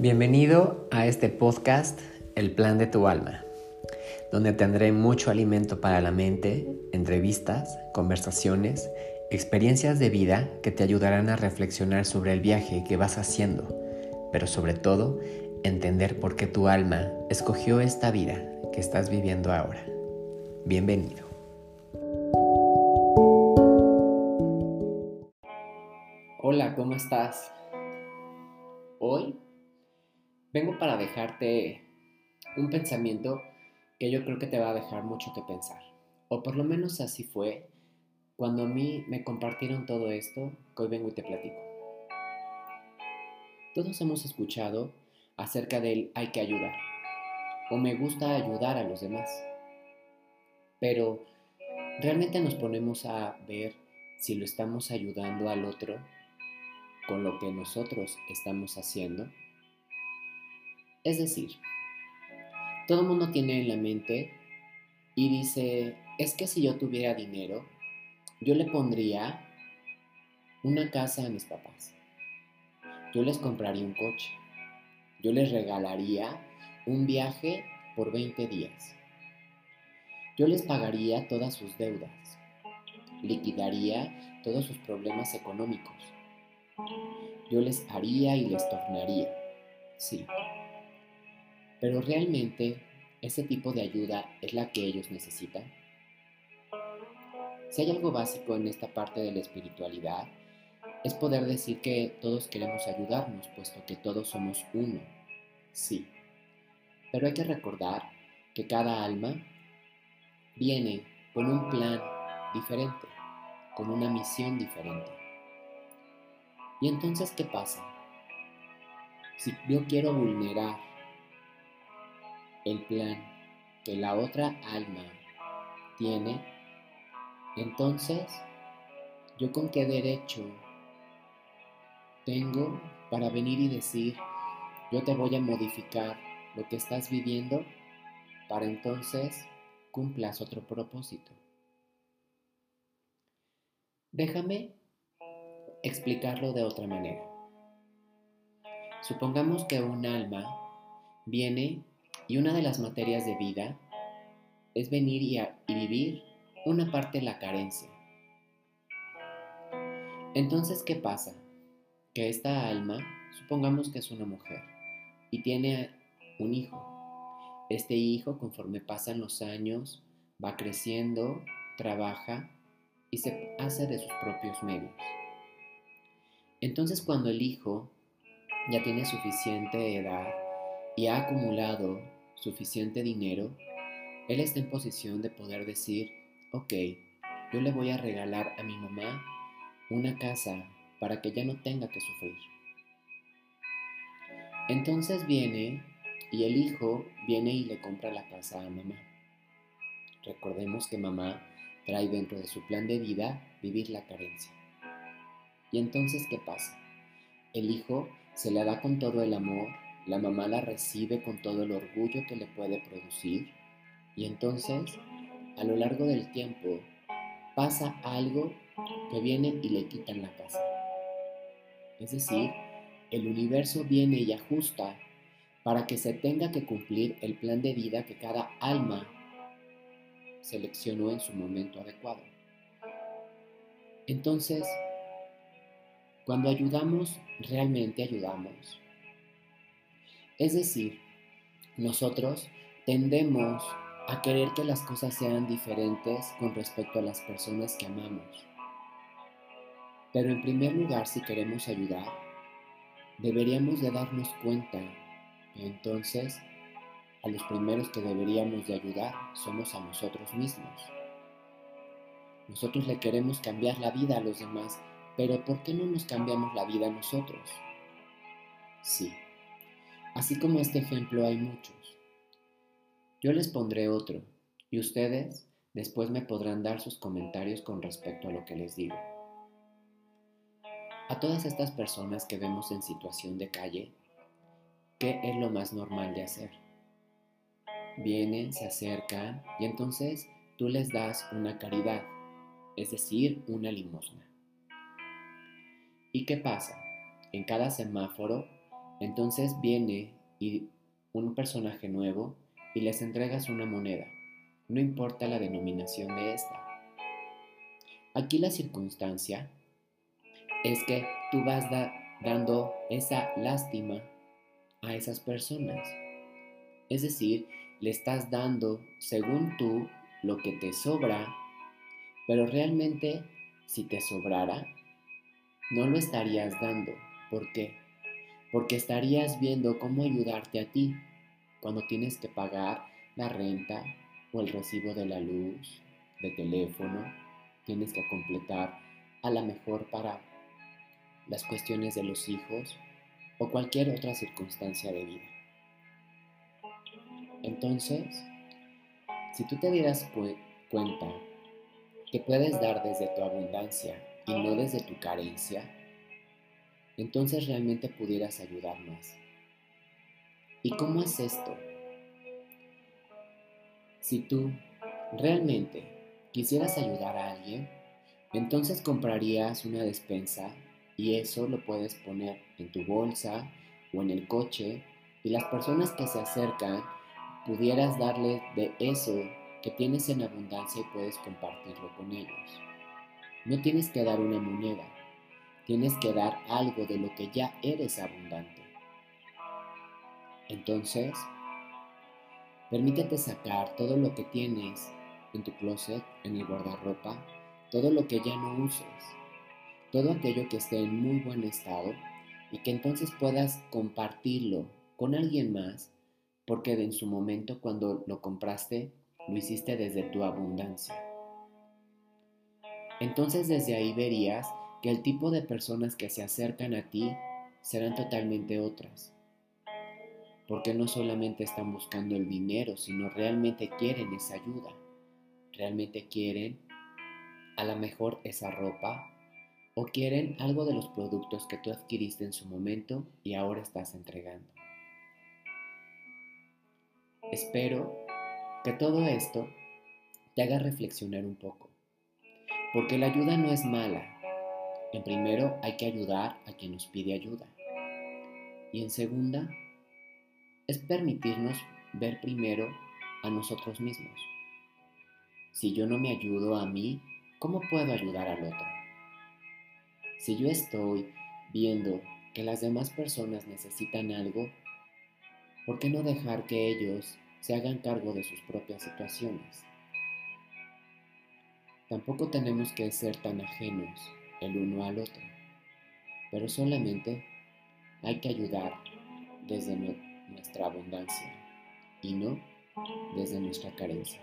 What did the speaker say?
Bienvenido a este podcast El Plan de tu Alma, donde tendré mucho alimento para la mente, entrevistas, conversaciones, experiencias de vida que te ayudarán a reflexionar sobre el viaje que vas haciendo, pero sobre todo entender por qué tu alma escogió esta vida que estás viviendo ahora. Bienvenido. Hola, ¿cómo estás? Hoy vengo para dejarte un pensamiento que yo creo que te va a dejar mucho que pensar. O por lo menos así fue cuando a mí me compartieron todo esto que hoy vengo y te platico. Todos hemos escuchado acerca del hay que ayudar. O me gusta ayudar a los demás. Pero realmente nos ponemos a ver si lo estamos ayudando al otro con lo que nosotros estamos haciendo. Es decir, todo el mundo tiene en la mente y dice, es que si yo tuviera dinero, yo le pondría una casa a mis papás. Yo les compraría un coche. Yo les regalaría un viaje por 20 días. Yo les pagaría todas sus deudas. Liquidaría todos sus problemas económicos. Yo les haría y les tornaría. Sí, pero realmente, ¿ese tipo de ayuda es la que ellos necesitan? Si hay algo básico en esta parte de la espiritualidad, es poder decir que todos queremos ayudarnos, puesto que todos somos uno. Sí. Pero hay que recordar que cada alma viene con un plan diferente, con una misión diferente. Y entonces, ¿qué pasa? Si yo quiero vulnerar el plan que la otra alma tiene, entonces, ¿yo con qué derecho tengo para venir y decir, yo te voy a modificar lo que estás viviendo para entonces cumplas otro propósito? Déjame explicarlo de otra manera. Supongamos que un alma viene y una de las materias de vida es venir y, vivir una parte de la carencia. Entonces, ¿qué pasa? Que esta alma, supongamos que es una mujer y tiene un hijo. Este hijo, conforme pasan los años, va creciendo, trabaja y se hace de sus propios medios. Entonces cuando el hijo ya tiene suficiente edad y ha acumulado suficiente dinero, él está en posición de poder decir, ok, yo le voy a regalar a mi mamá una casa para que ya no tenga que sufrir. Entonces viene y el hijo viene y le compra la casa a mamá. Recordemos que mamá trae dentro de su plan de vida vivir la carencia. Y entonces, ¿qué pasa? El hijo se le da con todo el amor la mamá la recibe con todo el orgullo que le puede producir y entonces, a lo largo del tiempo, pasa algo que viene y le quitan la casa. Es decir, el universo viene y ajusta para que se tenga que cumplir el plan de vida que cada alma seleccionó en su momento adecuado. Entonces, cuando ayudamos, realmente ayudamos. Es decir, nosotros tendemos a querer que las cosas sean diferentes con respecto a las personas que amamos. Pero en primer lugar, si queremos ayudar, deberíamos de darnos cuenta que entonces a los primeros que deberíamos de ayudar somos a nosotros mismos. Nosotros le queremos cambiar la vida a los demás, pero ¿por qué no nos cambiamos la vida a nosotros? Sí, Así como este ejemplo hay muchos. Yo les pondré otro y ustedes después me podrán dar sus comentarios con respecto a lo que les digo. A todas estas personas que vemos en situación de calle, ¿qué es lo más normal de hacer? Vienen, se acercan y entonces tú les das una caridad, es decir, una limosna. ¿Y qué pasa? En cada semáforo Entonces viene y un personaje nuevo y les entregas una moneda, no importa la denominación de esta. Aquí la circunstancia es que tú vas dando esa lástima a esas personas. Es decir, le estás dando, según tú, lo que te sobra, pero realmente si te sobrara, no lo estarías dando. ¿Por qué? Porque estarías viendo cómo ayudarte a ti cuando tienes que pagar la renta o el recibo de la luz, de teléfono, tienes que completar a la mejor para las cuestiones de los hijos o cualquier otra circunstancia de vida. Entonces, si tú te dieras cuenta que puedes dar desde tu abundancia y no desde tu carencia, entonces realmente pudieras ayudar más. ¿Y cómo es esto? Si tú realmente quisieras ayudar a alguien, entonces comprarías una despensa y eso lo puedes poner en tu bolsa o en el coche y las personas que se acercan pudieras darles de eso que tienes en abundancia y puedes compartirlo con ellos. No tienes que dar una moneda, tienes que dar algo de lo que ya eres abundante. Entonces, permítete sacar todo lo que tienes en tu closet, en el guardarropa, todo lo que ya no uses todo aquello que esté en muy buen estado y que entonces puedas compartirlo con alguien más porque en su momento cuando lo compraste lo hiciste desde tu abundancia. Entonces desde ahí verías que el tipo de personas que se acercan a ti serán totalmente otras. Porque no solamente están buscando el dinero, sino realmente quieren esa ayuda. Realmente quieren a lo mejor esa ropa, o quieren algo de los productos que tú adquiriste en su momento y ahora estás entregando. Espero que todo esto te haga reflexionar un poco, porque la ayuda no es mala. En primero hay que ayudar a quien nos pide ayuda. Y en segunda, es permitirnos ver primero a nosotros mismos. Si yo no me ayudo a mí, ¿cómo puedo ayudar al otro? Si yo estoy viendo que las demás personas necesitan algo, ¿por qué no dejar que ellos se hagan cargo de sus propias situaciones? Tampoco tenemos que ser tan ajenos el uno al otro, pero solamente hay que ayudar desde nuestra abundancia y no desde nuestra carencia.